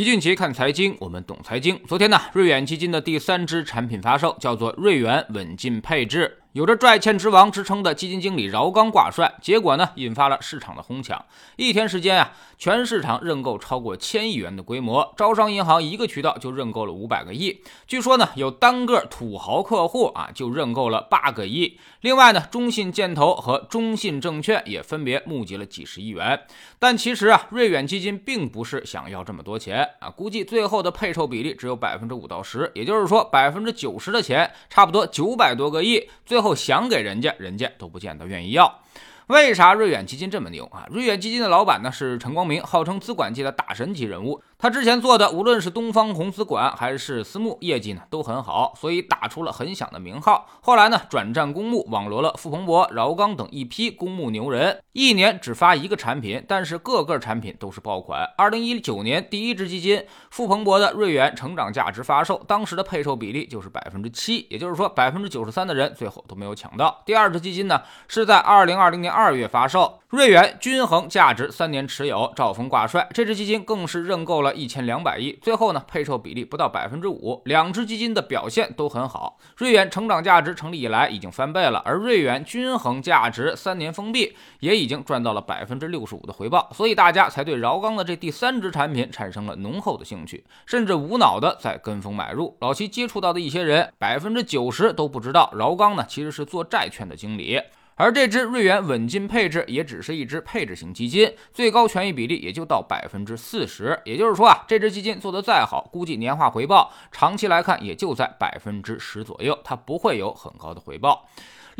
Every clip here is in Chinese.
齐俊杰看财经，我们懂财经。昨天呢，瑞远基金的第三支产品发售，叫做瑞远稳进配置。有着“债券之王”之称的基金经理饶刚挂帅，结果呢，引发了市场的哄抢。一天时间啊，全市场认购超过千亿元的规模，招商银行一个渠道就认购了五百个亿。据说呢，有单个土豪客户啊，就认购了八个亿。另外呢，中信建投和中信证券也分别募集了几十亿元。但其实啊，瑞远基金并不是想要这么多钱啊，估计最后的配售比例只有百分之五到十，也就是说，百分之九十的钱，差不多九百多个亿，最后想给人家，人家都不见得愿意要。为啥瑞远基金这么牛啊？瑞远基金的老板呢是陈光明，号称资管界的大神级人物。他之前做的，无论是东方红资管还是私募，业绩呢都很好，所以打出了很响的名号。后来呢，转战公募，网罗了傅鹏博、饶刚等一批公募牛人，一年只发一个产品，但是个个产品都是爆款。二零一九年第一支基金傅鹏博的瑞远成长价值发售，当时的配售比例就是百分之七，也就是说百分之九十三的人最后都没有抢到。第二支基金呢是在二零二零年二二月发售，瑞远均衡价值三年持有，赵峰挂帅，这支基金更是认购了。一千两百亿，最后呢，配售比例不到百分之五，两只基金的表现都很好。瑞远成长价值成立以来已经翻倍了，而瑞远均衡价值三年封闭也已经赚到了百分之六十五的回报，所以大家才对饶刚的这第三支产品产生了浓厚的兴趣，甚至无脑的在跟风买入。老齐接触到的一些人，百分之九十都不知道饶刚呢其实是做债券的经理。而这支瑞元稳进配置也只是一支配置型基金，最高权益比例也就到百分之四十。也就是说啊，这支基金做得再好，估计年化回报长期来看也就在百分之十左右，它不会有很高的回报。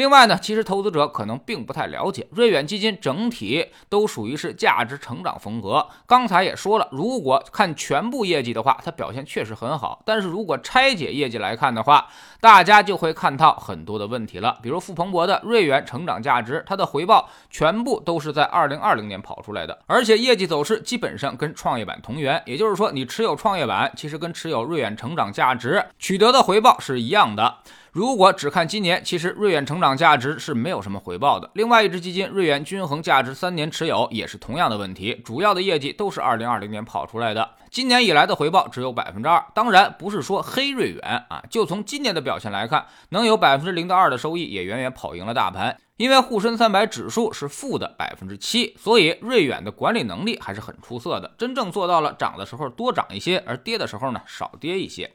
另外呢，其实投资者可能并不太了解，瑞远基金整体都属于是价值成长风格。刚才也说了，如果看全部业绩的话，它表现确实很好。但是如果拆解业绩来看的话，大家就会看到很多的问题了。比如傅鹏博的瑞远成长价值，它的回报全部都是在二零二零年跑出来的，而且业绩走势基本上跟创业板同源。也就是说，你持有创业板，其实跟持有瑞远成长价值取得的回报是一样的。如果只看今年，其实瑞远成长价值是没有什么回报的。另外一只基金瑞远均衡价值三年持有也是同样的问题，主要的业绩都是二零二零年跑出来的，今年以来的回报只有百分之二。当然不是说黑瑞远啊，就从今年的表现来看，能有百分之零到二的收益也远远跑赢了大盘，因为沪深三百指数是负的百分之七，所以瑞远的管理能力还是很出色的，真正做到了涨的时候多涨一些，而跌的时候呢少跌一些。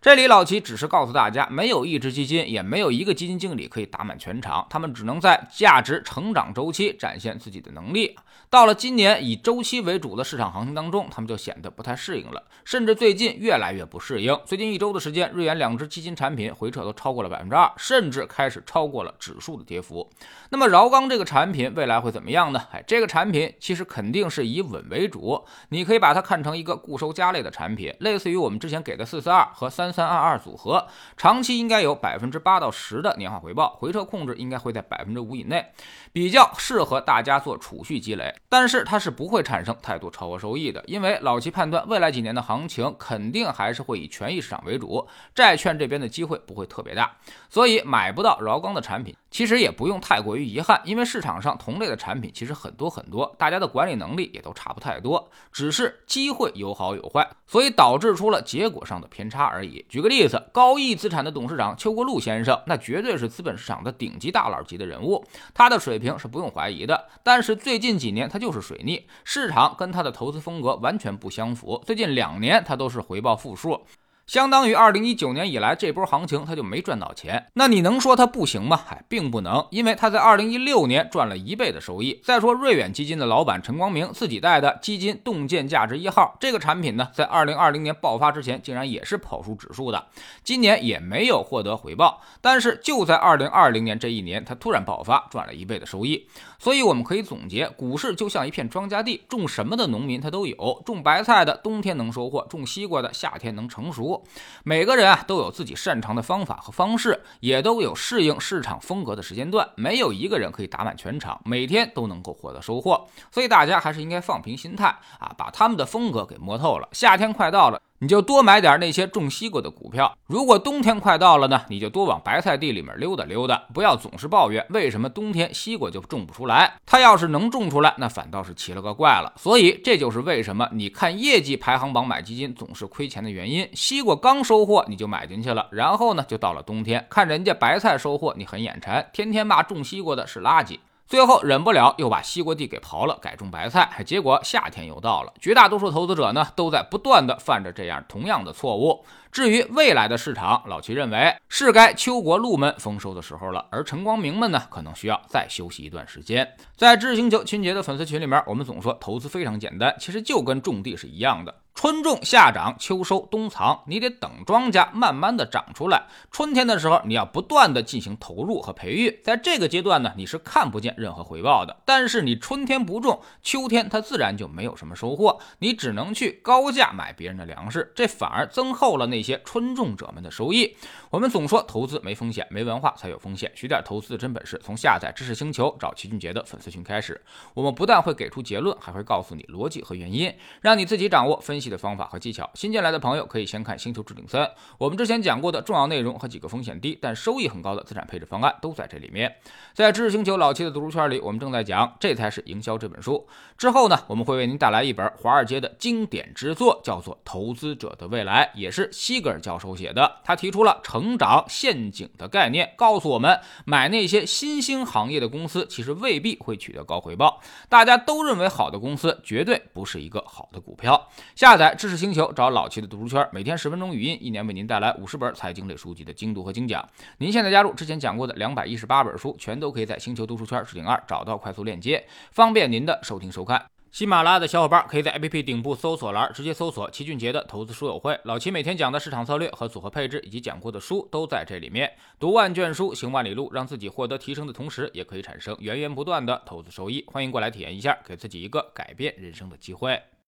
这里老齐只是告诉大家，没有一只基金，也没有一个基金经理可以打满全场，他们只能在价值成长周期展现自己的能力。到了今年以周期为主的市场行情当中，他们就显得不太适应了，甚至最近越来越不适应。最近一周的时间，瑞元两只基金产品回撤都超过了百分之二，甚至开始超过了指数的跌幅。那么饶刚这个产品未来会怎么样呢？哎，这个产品其实肯定是以稳为主，你可以把它看成一个固收加类的产品，类似于我们之前给的四四二和三。三二二组合，长期应该有百分之八到十的年化回报，回撤控制应该会在百分之五以内，比较适合大家做储蓄积累。但是它是不会产生太多超额收益的，因为老齐判断未来几年的行情肯定还是会以权益市场为主，债券这边的机会不会特别大，所以买不到饶刚的产品。其实也不用太过于遗憾，因为市场上同类的产品其实很多很多，大家的管理能力也都差不太多，只是机会有好有坏，所以导致出了结果上的偏差而已。举个例子，高毅资产的董事长邱国禄先生，那绝对是资本市场的顶级大佬级的人物，他的水平是不用怀疑的。但是最近几年他就是水逆，市场跟他的投资风格完全不相符，最近两年他都是回报负数。相当于二零一九年以来这波行情，他就没赚到钱。那你能说他不行吗？嗨，并不能，因为他在二零一六年赚了一倍的收益。再说瑞远基金的老板陈光明自己带的基金洞见价值一号这个产品呢，在二零二零年爆发之前，竟然也是跑输指数的，今年也没有获得回报。但是就在二零二零年这一年，他突然爆发，赚了一倍的收益。所以我们可以总结，股市就像一片庄稼地，种什么的农民他都有，种白菜的冬天能收获，种西瓜的夏天能成熟。每个人啊都有自己擅长的方法和方式，也都有适应市场风格的时间段。没有一个人可以打满全场，每天都能够获得收获。所以大家还是应该放平心态啊，把他们的风格给摸透了。夏天快到了。你就多买点那些种西瓜的股票。如果冬天快到了呢，你就多往白菜地里面溜达溜达，不要总是抱怨为什么冬天西瓜就种不出来。它要是能种出来，那反倒是奇了个怪了。所以这就是为什么你看业绩排行榜买基金总是亏钱的原因。西瓜刚收获你就买进去了，然后呢就到了冬天，看人家白菜收获，你很眼馋，天天骂种西瓜的是垃圾。最后忍不了，又把西瓜地给刨了，改种白菜。结果夏天又到了，绝大多数投资者呢，都在不断的犯着这样同样的错误。至于未来的市场，老齐认为是该秋国鹿们丰收的时候了，而陈光明们呢，可能需要再休息一段时间。在知识星球秦杰的粉丝群里面，我们总说投资非常简单，其实就跟种地是一样的。春种夏长秋收冬藏，你得等庄稼慢慢的长出来。春天的时候，你要不断的进行投入和培育，在这个阶段呢，你是看不见任何回报的。但是你春天不种，秋天它自然就没有什么收获，你只能去高价买别人的粮食，这反而增厚了那些春种者们的收益。我们总说投资没风险，没文化才有风险。学点投资的真本事，从下载知识星球找齐俊杰的粉丝群开始。我们不但会给出结论，还会告诉你逻辑和原因，让你自己掌握分析。的方法和技巧，新进来的朋友可以先看《星球置顶三》，我们之前讲过的重要内容和几个风险低但收益很高的资产配置方案都在这里面。在知识星球老七的读书圈里，我们正在讲《这才是营销》这本书。之后呢，我们会为您带来一本华尔街的经典之作，叫做《投资者的未来》，也是西格尔教授写的。他提出了成长陷阱的概念，告诉我们买那些新兴行业的公司，其实未必会取得高回报。大家都认为好的公司，绝对不是一个好的股票。下。在知识星球找老齐的读书圈，每天十分钟语音，一年为您带来五十本财经类书籍的精读和精讲。您现在加入之前讲过的两百一十八本书，全都可以在星球读书圈置顶二找到快速链接，方便您的收听收看。喜马拉雅的小伙伴可以在 APP 顶部搜索栏直接搜索齐俊杰的投资书友会，老齐每天讲的市场策略和组合配置以及讲过的书都在这里面。读万卷书，行万里路，让自己获得提升的同时，也可以产生源源不断的投资收益。欢迎过来体验一下，给自己一个改变人生的机会。